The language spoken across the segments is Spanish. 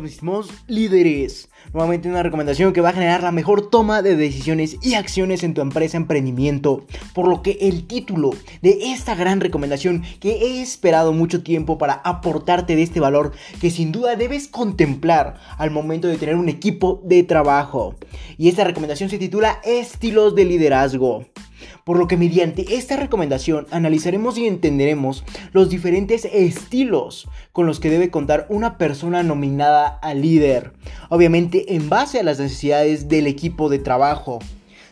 todos mis estimados líderes. Nuevamente una recomendación que va a generar la mejor toma de decisiones y acciones en tu empresa emprendimiento. Por lo que el título de esta gran recomendación que he esperado mucho tiempo para aportarte de este valor que sin duda debes contemplar al momento de tener un equipo de trabajo. Y esta recomendación se titula Estilos de liderazgo por lo que mediante esta recomendación analizaremos y entenderemos los diferentes estilos con los que debe contar una persona nominada a líder, obviamente en base a las necesidades del equipo de trabajo.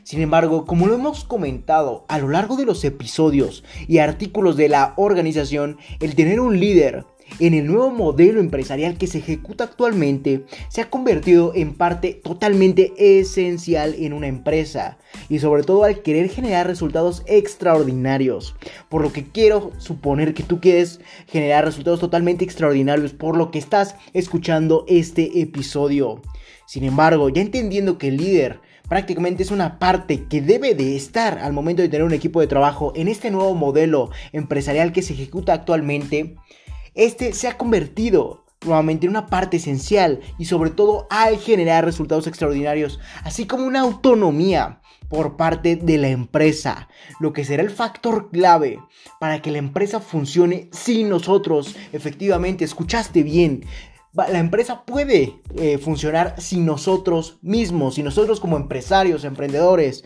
Sin embargo, como lo hemos comentado a lo largo de los episodios y artículos de la organización, el tener un líder en el nuevo modelo empresarial que se ejecuta actualmente se ha convertido en parte totalmente esencial en una empresa y sobre todo al querer generar resultados extraordinarios. Por lo que quiero suponer que tú quieres generar resultados totalmente extraordinarios por lo que estás escuchando este episodio. Sin embargo, ya entendiendo que el líder prácticamente es una parte que debe de estar al momento de tener un equipo de trabajo en este nuevo modelo empresarial que se ejecuta actualmente, este se ha convertido nuevamente en una parte esencial y sobre todo al generar resultados extraordinarios, así como una autonomía por parte de la empresa, lo que será el factor clave para que la empresa funcione sin nosotros. Efectivamente, escuchaste bien. La empresa puede eh, funcionar sin nosotros mismos, sin nosotros como empresarios, emprendedores.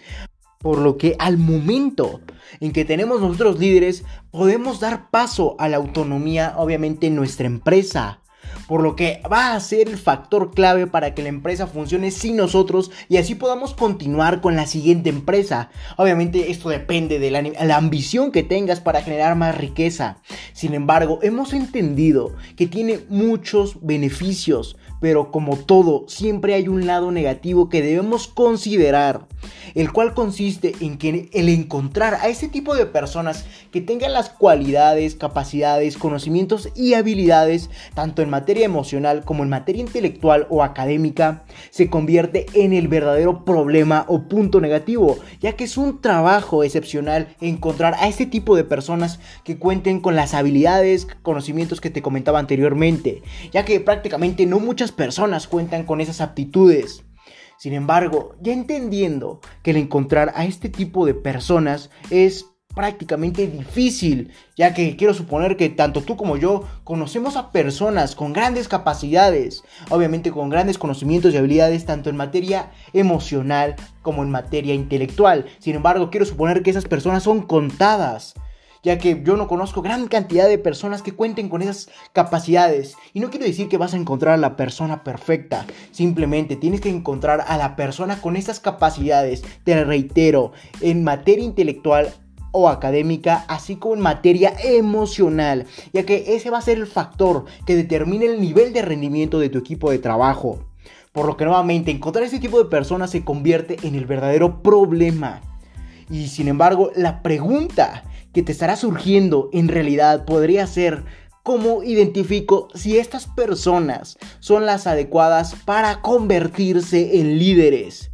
Por lo que al momento en que tenemos nosotros líderes, podemos dar paso a la autonomía, obviamente, en nuestra empresa. Por lo que va a ser el factor clave para que la empresa funcione sin nosotros y así podamos continuar con la siguiente empresa. Obviamente esto depende de la, la, ambición que tengas para generar más riqueza. Sin embargo, hemos entendido que tiene muchos beneficios, pero como todo, siempre hay un lado negativo que debemos considerar el cual consiste en que el encontrar a ese tipo de personas que tengan las cualidades, capacidades, conocimientos y habilidades, tanto en materia emocional como en materia intelectual o académica, se convierte en el verdadero problema o punto negativo, ya que es un trabajo excepcional encontrar a ese tipo de personas que cuenten con las habilidades, conocimientos que te comentaba anteriormente, ya que prácticamente no muchas personas cuentan con esas aptitudes. Sin embargo, ya entendiendo que el encontrar a este tipo de personas es prácticamente difícil, ya que quiero suponer que tanto tú como yo conocemos a personas con grandes capacidades, obviamente con grandes conocimientos y habilidades tanto en materia emocional como en materia intelectual. Sin embargo, quiero suponer que esas personas son contadas ya que yo no conozco gran cantidad de personas que cuenten con esas capacidades. Y no quiero decir que vas a encontrar a la persona perfecta, simplemente tienes que encontrar a la persona con esas capacidades, te reitero, en materia intelectual o académica, así como en materia emocional, ya que ese va a ser el factor que determine el nivel de rendimiento de tu equipo de trabajo. Por lo que nuevamente encontrar ese tipo de personas se convierte en el verdadero problema. Y sin embargo, la pregunta que te estará surgiendo en realidad podría ser cómo identifico si estas personas son las adecuadas para convertirse en líderes.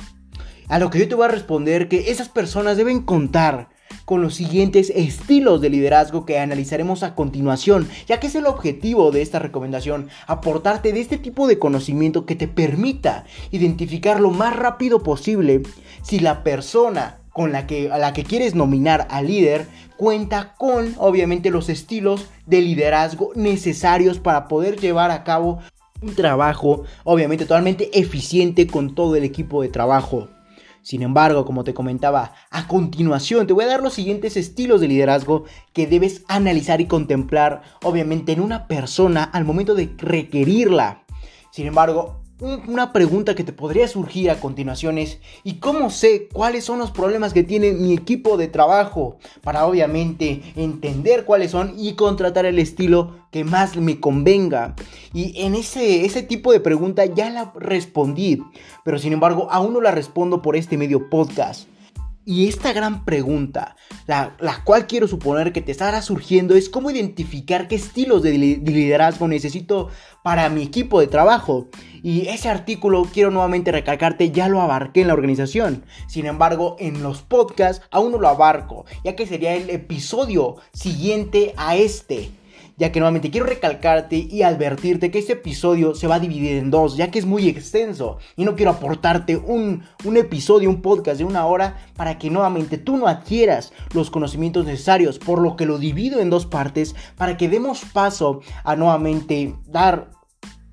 A lo que yo te voy a responder que esas personas deben contar con los siguientes estilos de liderazgo que analizaremos a continuación, ya que es el objetivo de esta recomendación, aportarte de este tipo de conocimiento que te permita identificar lo más rápido posible si la persona con la que, a la que quieres nominar al líder cuenta con obviamente los estilos de liderazgo necesarios para poder llevar a cabo un trabajo obviamente totalmente eficiente con todo el equipo de trabajo. Sin embargo, como te comentaba, a continuación te voy a dar los siguientes estilos de liderazgo que debes analizar y contemplar obviamente en una persona al momento de requerirla. Sin embargo, una pregunta que te podría surgir a continuación es, ¿y cómo sé cuáles son los problemas que tiene mi equipo de trabajo? Para obviamente entender cuáles son y contratar el estilo que más me convenga. Y en ese, ese tipo de pregunta ya la respondí, pero sin embargo aún no la respondo por este medio podcast. Y esta gran pregunta, la, cual quiero suponer que te estará surgiendo, es cómo identificar qué estilos de liderazgo necesito para mi equipo de trabajo. Y ese artículo, quiero nuevamente recalcarte, ya lo abarqué en la organización. Sin embargo, en los podcasts aún no lo abarco, ya que sería el episodio siguiente a este ya que nuevamente quiero recalcarte y advertirte que este episodio se va a dividir en dos, ya que es muy extenso y no quiero aportarte un, un episodio, un podcast de una hora para que nuevamente tú no adquieras los conocimientos necesarios, por lo que lo divido en dos partes para que demos paso a nuevamente dar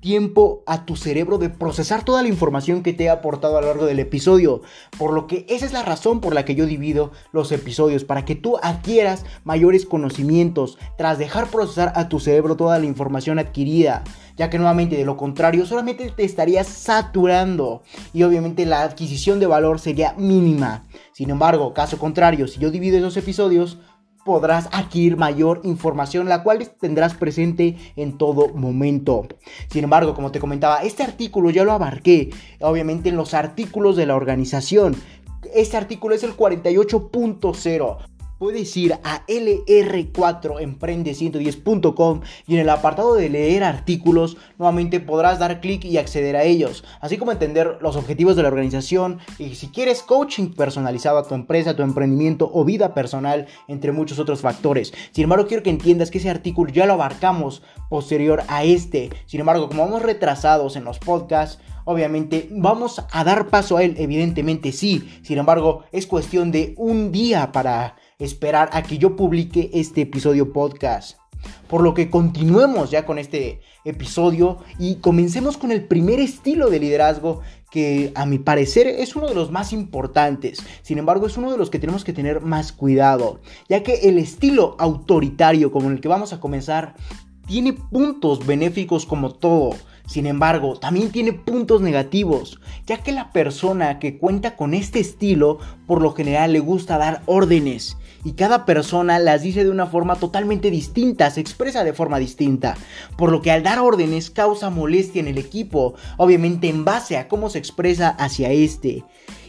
tiempo a tu cerebro de procesar toda la información que te he aportado a lo largo del episodio. Por lo que esa es la razón por la que yo divido los episodios, para que tú adquieras mayores conocimientos tras dejar procesar a tu cerebro toda la información adquirida. Ya que nuevamente de lo contrario solamente te estarías saturando y obviamente la adquisición de valor sería mínima. Sin embargo, caso contrario, si yo divido esos episodios, podrás adquirir mayor información, la cual tendrás presente en todo momento. Sin embargo, como te comentaba, este artículo ya lo abarqué, obviamente en los artículos de la organización. Este artículo es el 48.0 puedes ir a lr4emprende110.com y en el apartado de leer artículos nuevamente podrás dar clic y acceder a ellos, así como entender los objetivos de la organización y si quieres coaching personalizado a tu empresa, tu emprendimiento o vida personal, entre muchos otros factores. Sin embargo, quiero que entiendas que ese artículo ya lo abarcamos posterior a este. Sin embargo, como vamos retrasados en los podcasts, obviamente vamos a dar paso a él, evidentemente sí. Sin embargo, es cuestión de un día para esperar a que yo publique este episodio podcast. Por lo que continuemos ya con este episodio y comencemos con el primer estilo de liderazgo que a mi parecer es uno de los más importantes. Sin embargo, es uno de los que tenemos que tener más cuidado, ya que el estilo autoritario como el que vamos a comenzar tiene puntos benéficos como todo. Sin embargo, también tiene puntos negativos, ya que la persona que cuenta con este estilo por lo general le gusta dar órdenes y cada persona las dice de una forma totalmente distinta, se expresa de forma distinta, por lo que al dar órdenes causa molestia en el equipo, obviamente en base a cómo se expresa hacia este.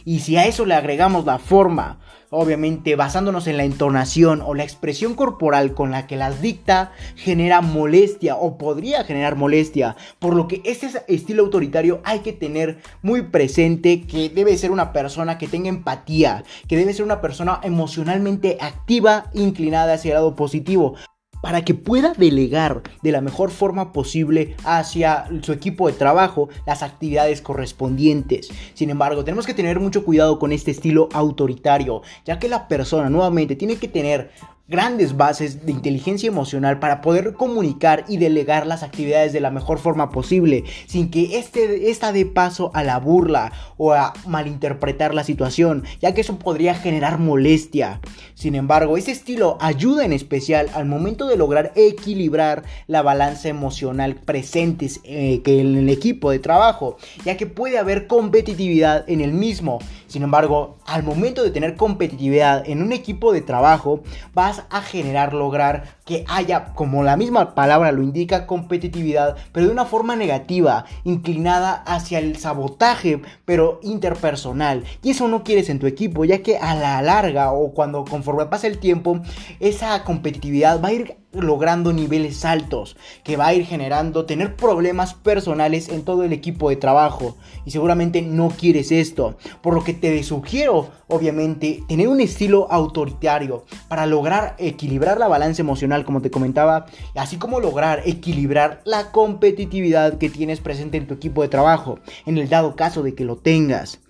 Y si a eso le agregamos la forma obviamente basándonos en la entonación o la expresión corporal con la que las dicta, genera molestia o podría generar molestia. Por lo que este estilo autoritario hay que tener muy presente que debe ser una persona que tenga empatía, que debe ser una persona emocionalmente activa, inclinada hacia el lado positivo para que pueda delegar de la mejor forma posible hacia su equipo de trabajo las actividades correspondientes. Sin embargo, tenemos que tener mucho cuidado con este estilo autoritario, ya que la persona nuevamente tiene que tener grandes bases de inteligencia emocional para poder comunicar y delegar las actividades de la mejor forma posible, sin que este, esta dé paso a la burla o a malinterpretar la situación, ya que eso podría generar molestia. Sin embargo, ese estilo ayuda en especial al momento de lograr equilibrar la balanza emocional presentes eh, en el equipo de trabajo, ya que puede haber competitividad en el mismo. Sin embargo, al momento de tener competitividad en un equipo de trabajo, vas a generar, lograr que haya, como la misma palabra lo indica, competitividad, pero de una forma negativa, inclinada hacia el sabotaje, pero interpersonal. Y eso no quieres en tu equipo, ya que a la larga o cuando conforme pasa el tiempo, esa competitividad va a ir logrando niveles altos, que va a ir generando tener problemas personales en todo el equipo de trabajo. Y seguramente no quieres esto, por lo que te sugiero, obviamente, tener un estilo autoritario para lograr equilibrar la balanza emocional, como te comentaba, así como lograr equilibrar la competitividad que tienes presente en tu equipo de trabajo, en el dado caso de que lo tengas.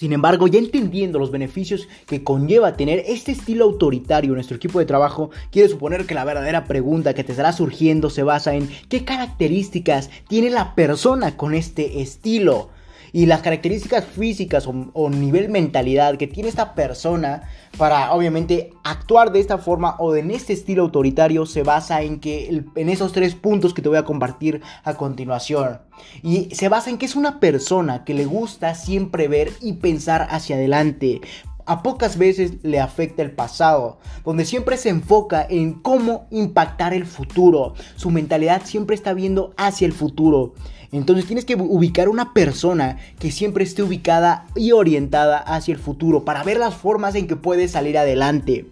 Sin embargo, ya entendiendo los beneficios que conlleva tener este estilo autoritario en nuestro equipo de trabajo, quiero suponer que la verdadera pregunta que te estará surgiendo se basa en qué características tiene la persona con este estilo y las características físicas o, nivel mentalidad que tiene esta persona para obviamente actuar de esta forma o en este estilo autoritario se basa en que en esos tres puntos que te voy a compartir a continuación. Y se basa en que es una persona que le gusta siempre ver y pensar hacia adelante, a pocas veces le afecta el pasado, donde siempre se enfoca en cómo impactar el futuro. Su mentalidad siempre está viendo hacia el futuro. Entonces tienes que ubicar una persona que siempre esté ubicada y orientada hacia el futuro para ver las formas en que puede salir adelante.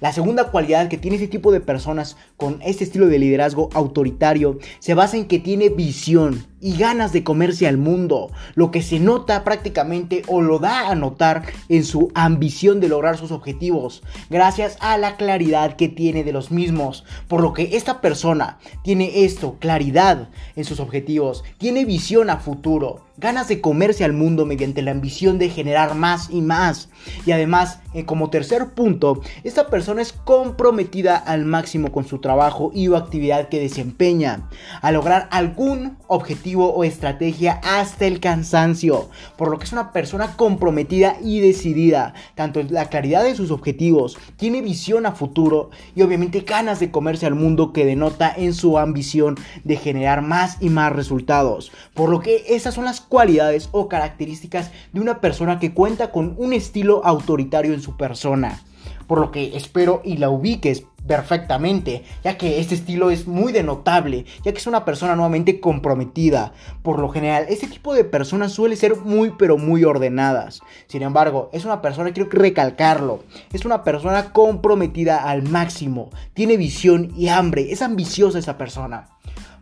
La segunda cualidad que tiene este tipo de personas con este estilo de liderazgo autoritario se basa en que tiene visión y ganas de comerse al mundo, lo que se nota prácticamente o lo da a notar en su ambición de lograr sus objetivos, gracias a la claridad que tiene de los mismos, por lo que esta persona tiene esto, claridad en sus objetivos, tiene visión a futuro, ganas de comerse al mundo mediante la ambición de generar más y más. Y además, eh, como tercer punto, esta persona es comprometida al máximo con su trabajo y o actividad que desempeña, a lograr algún objetivo o estrategia hasta el cansancio, por lo que es una persona comprometida y decidida, tanto en la claridad de sus objetivos, tiene visión a futuro y obviamente ganas de comerse al mundo que denota en su ambición de generar más y más resultados, por lo que esas son las cualidades o características de una persona que cuenta con un estilo autoritario en su persona. Por lo que espero y la ubiques perfectamente, ya que este estilo es muy denotable, ya que es una persona nuevamente comprometida. Por lo general, este tipo de personas suele ser muy pero muy ordenadas. Sin embargo, es una persona, quiero recalcarlo, es una persona comprometida al máximo, tiene visión y hambre, es ambiciosa esa persona.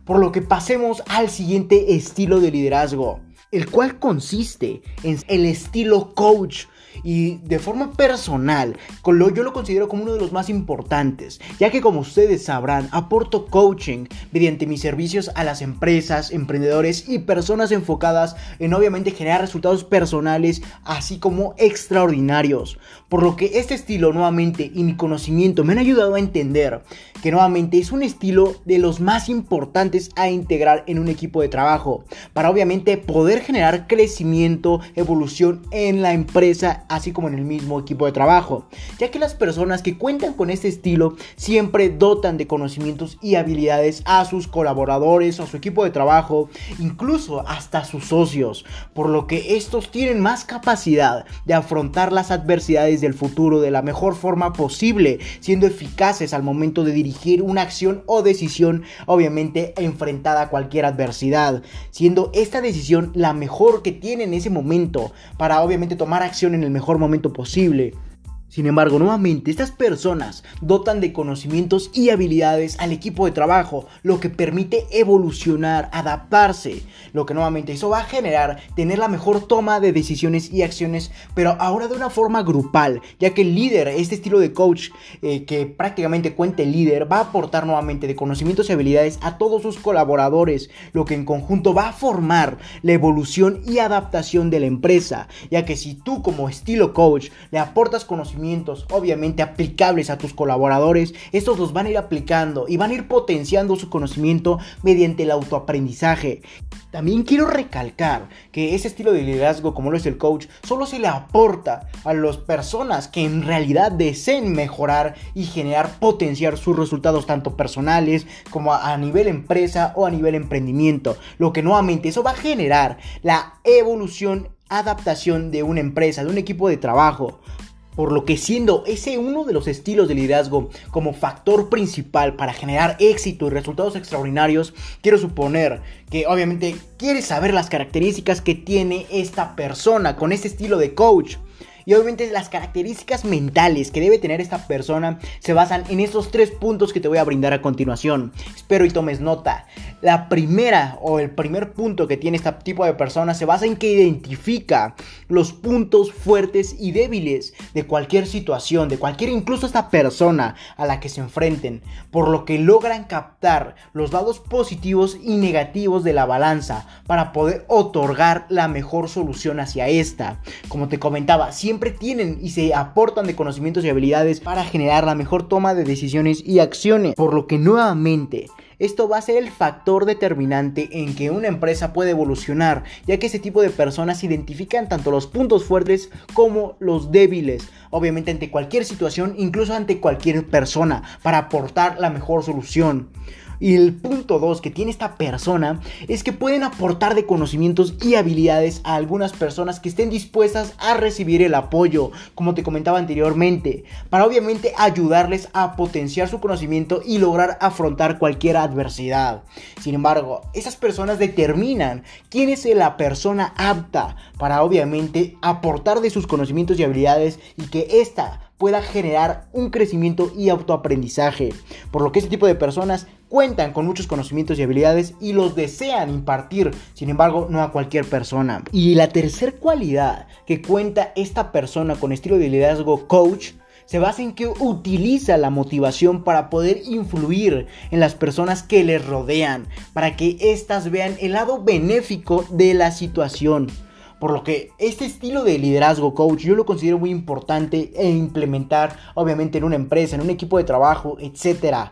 Por lo que pasemos al siguiente estilo de liderazgo el cual consiste en el estilo coach y de forma personal, yo lo considero como uno de los más importantes, ya que como ustedes sabrán, aporto coaching mediante mis servicios a las empresas, emprendedores y personas enfocadas en obviamente generar resultados personales, así como extraordinarios. Por lo que este estilo nuevamente y mi conocimiento me han ayudado a entender que nuevamente es un estilo de los más importantes a integrar en un equipo de trabajo, para obviamente poder generar crecimiento, evolución en la empresa así como en el mismo equipo de trabajo, ya que las personas que cuentan con este estilo siempre dotan de conocimientos y habilidades a sus colaboradores, a su equipo de trabajo, incluso hasta sus socios, por lo que estos tienen más capacidad de afrontar las adversidades del futuro de la mejor forma posible, siendo eficaces al momento de dirigir una acción o decisión, obviamente enfrentada a cualquier adversidad, siendo esta decisión la mejor que tiene en ese momento para obviamente tomar acción en el mejor momento posible. Sin embargo, nuevamente, estas personas dotan de conocimientos y habilidades al equipo de trabajo, lo que permite evolucionar, adaptarse, lo que nuevamente eso va a generar tener la mejor toma de decisiones y acciones, pero ahora de una forma grupal, ya que el líder, este estilo de coach eh, que prácticamente cuenta el líder, va a aportar nuevamente de conocimientos y habilidades a todos sus colaboradores, lo que en conjunto va a formar la evolución y adaptación de la empresa, ya que si tú como estilo coach le aportas conocimientos, obviamente aplicables a tus colaboradores, estos los van a ir aplicando y van a ir potenciando su conocimiento mediante el autoaprendizaje. También quiero recalcar que ese estilo de liderazgo como lo es el coach solo se le aporta a las personas que en realidad deseen mejorar y generar potenciar sus resultados tanto personales como a nivel empresa o a nivel emprendimiento. Lo que nuevamente eso va a generar la evolución adaptación de una empresa, de un equipo de trabajo. Por lo que siendo ese uno de los estilos de liderazgo como factor principal para generar éxito y resultados extraordinarios, quiero suponer que obviamente quieres saber las características que tiene esta persona con este estilo de coach. Y obviamente las características mentales que debe tener esta persona se basan en estos tres puntos que te voy a brindar a continuación. Espero y tomes nota. La primera o el primer punto que tiene este tipo de persona se basa en que identifica los puntos fuertes y débiles de cualquier situación, de cualquier incluso esta persona a la que se enfrenten, por lo que logran captar los lados positivos y negativos de la balanza para poder otorgar la mejor solución hacia esta. Como te comentaba, siempre siempre tienen y se aportan de conocimientos y habilidades para generar la mejor toma de decisiones y acciones. Por lo que nuevamente esto va a ser el factor determinante en que una empresa puede evolucionar, ya que ese tipo de personas identifican tanto los puntos fuertes como los débiles, obviamente ante cualquier situación, incluso ante cualquier persona, para aportar la mejor solución. Y el punto 2 que tiene esta persona es que pueden aportar de conocimientos y habilidades a algunas personas que estén dispuestas a recibir el apoyo, como te comentaba anteriormente, para obviamente ayudarles a potenciar su conocimiento y lograr afrontar cualquier adversidad. Sin embargo, esas personas determinan quién es la persona apta para obviamente aportar de sus conocimientos y habilidades y que ésta pueda generar un crecimiento y autoaprendizaje. Por lo que este tipo de personas cuentan con muchos conocimientos y habilidades y los desean impartir, sin embargo, no a cualquier persona. Y la tercera cualidad que cuenta esta persona con estilo de liderazgo coach se basa en que utiliza la motivación para poder influir en las personas que le rodean, para que éstas vean el lado benéfico de la situación. Por lo que este estilo de liderazgo coach yo lo considero muy importante e implementar obviamente en una empresa, en un equipo de trabajo, etc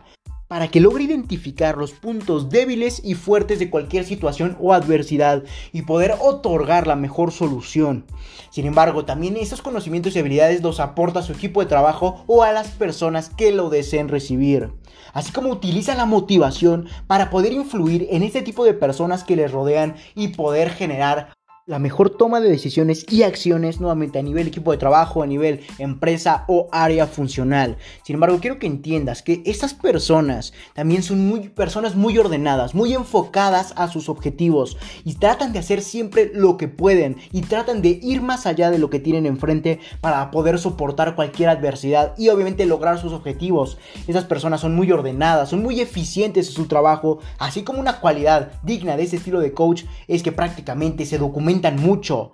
para que logre identificar los puntos débiles y fuertes de cualquier situación o adversidad y poder otorgar la mejor solución. Sin embargo, también esos conocimientos y habilidades los aporta a su equipo de trabajo o a las personas que lo deseen recibir. Así como utiliza la motivación para poder influir en este tipo de personas que les rodean y poder generar la mejor toma de decisiones y acciones nuevamente a nivel equipo de trabajo, a nivel empresa o área funcional. Sin embargo, quiero que entiendas que estas personas también son muy personas muy ordenadas, muy enfocadas a sus objetivos y tratan de hacer siempre lo que pueden y tratan de ir más allá de lo que tienen enfrente para poder soportar cualquier adversidad y obviamente lograr sus objetivos. Esas personas son muy ordenadas, son muy eficientes en su trabajo, así como una cualidad digna de ese estilo de coach es que prácticamente se documenta mucho.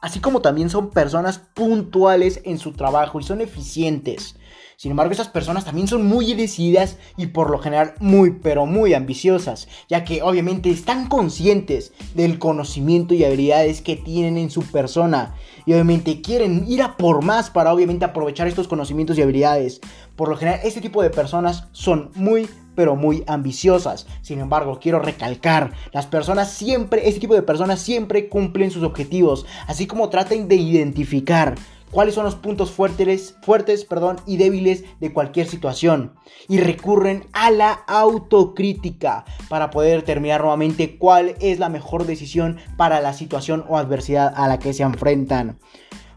Así como también son personas puntuales en su trabajo y son eficientes. Sin embargo, esas personas también son muy decididas y por lo general muy pero muy ambiciosas, ya que obviamente están conscientes del conocimiento y habilidades que tienen en su persona y obviamente quieren ir a por más para obviamente aprovechar estos conocimientos y habilidades. Por lo general, este tipo de personas son muy pero muy ambiciosas. Sin embargo, quiero recalcar, las personas siempre, este tipo de personas siempre cumplen sus objetivos, así como traten de identificar cuáles son los puntos fuertes, fuertes perdón, y débiles de cualquier situación. Y recurren a la autocrítica para poder determinar nuevamente cuál es la mejor decisión para la situación o adversidad a la que se enfrentan.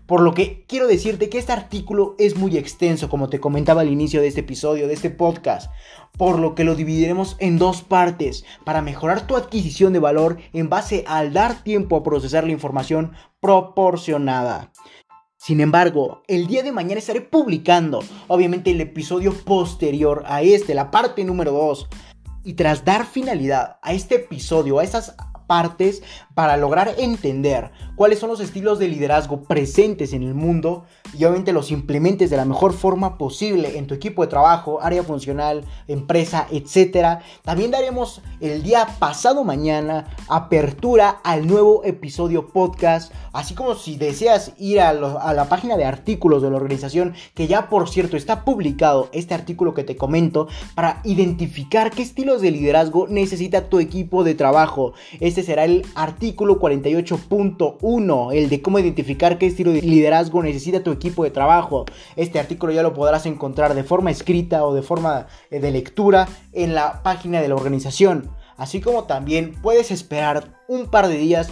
Por lo que quiero decirte que este artículo es muy extenso, como te comentaba al inicio de este episodio, de este podcast, por lo que lo dividiremos en dos partes para mejorar tu adquisición de valor en base al dar tiempo a procesar la información proporcionada. Sin embargo, el día de mañana estaré publicando, obviamente, el episodio posterior a este, la parte número 2. Y tras dar finalidad a este episodio, a esas partes para lograr entender cuáles son los estilos de liderazgo presentes en el mundo y obviamente los implementes de la mejor forma posible en tu equipo de trabajo, área funcional, empresa, etc. También daremos el día pasado mañana apertura al nuevo episodio podcast, así como si deseas ir a, a la página de artículos de la organización, que ya por cierto está publicado este artículo que te comento, para identificar qué estilos de liderazgo necesita tu equipo de trabajo. Este será el artículo 48.1, el de cómo identificar qué estilo de liderazgo necesita tu equipo de trabajo. Este artículo ya lo podrás encontrar de forma escrita o de forma eh, de lectura en la página de la organización. Así como también puedes esperar un par de días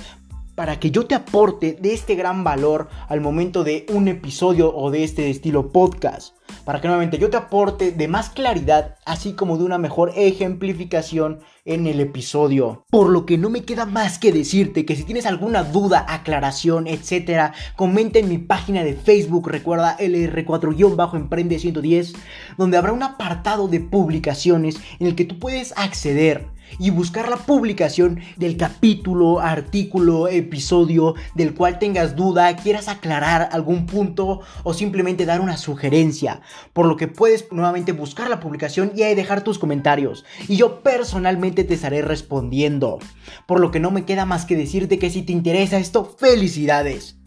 para que yo te aporte de este gran valor al momento de un episodio o de este estilo podcast. Para que nuevamente yo te aporte de más claridad, así como de una mejor ejemplificación en el episodio. Por lo que no me queda más que decirte que si tienes alguna duda, aclaración, etcétera, comenta en mi página de Facebook, recuerda LR4-Emprende 110, donde habrá un apartado de publicaciones en el que tú puedes acceder y buscar la publicación del capítulo, artículo, episodio del cual tengas duda, quieras aclarar algún punto o simplemente dar una sugerencia. Por lo que puedes nuevamente buscar la publicación y ahí dejar tus comentarios. Y yo personalmente te estaré respondiendo. Por lo que no me queda más que decirte que si te interesa esto, felicidades.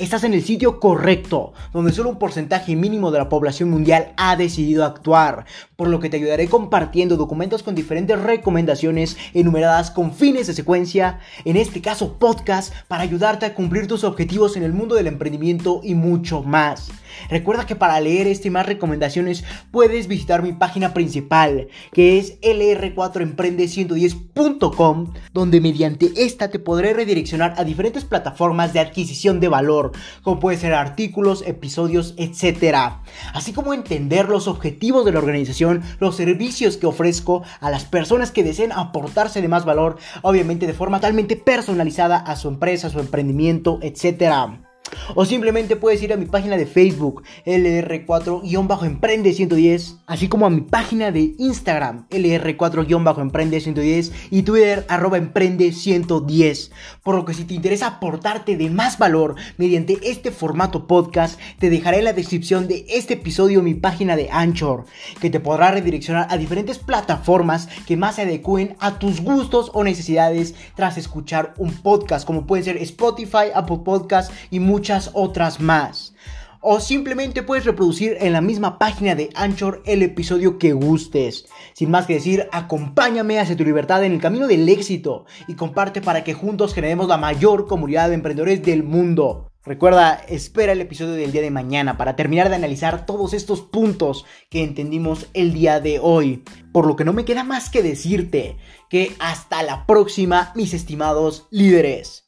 Estás en el sitio correcto, donde solo un porcentaje mínimo de la población mundial ha decidido actuar, por lo que te ayudaré compartiendo documentos con diferentes recomendaciones enumeradas con fines de secuencia, en este caso podcast, para ayudarte a cumplir tus objetivos en el mundo del emprendimiento y mucho más. Recuerda que para leer este y más recomendaciones puedes visitar mi página principal, que es lr4emprende110.com, donde mediante esta te podré redireccionar a diferentes plataformas de adquisición de valor, como puede ser artículos, episodios, etc. Así como entender los objetivos de la organización, los servicios que ofrezco a las personas que deseen aportarse de más valor, obviamente de forma totalmente personalizada a su empresa, a su emprendimiento, etc. O simplemente puedes ir a mi página de Facebook, LR4-Emprende110, así como a mi página de Instagram, LR4-Emprende110 y Twitter, arroba Emprende110. Por lo que si te interesa aportarte de más valor mediante este formato podcast, te dejaré en la descripción de este episodio mi página de Anchor, que te podrá redireccionar a diferentes plataformas que más se adecúen a tus gustos o necesidades tras escuchar un podcast, como pueden ser Spotify, Apple Podcast y muchas otras más. O simplemente puedes reproducir en la misma página de Anchor el episodio que gustes. Sin más que decir, acompáñame hacia tu libertad en el camino del éxito y comparte para que juntos generemos la mayor comunidad de emprendedores del mundo. Recuerda, espera el episodio del día de mañana para terminar de analizar todos estos puntos que entendimos el día de hoy. Por lo que no me queda más que decirte que hasta la próxima, mis estimados líderes.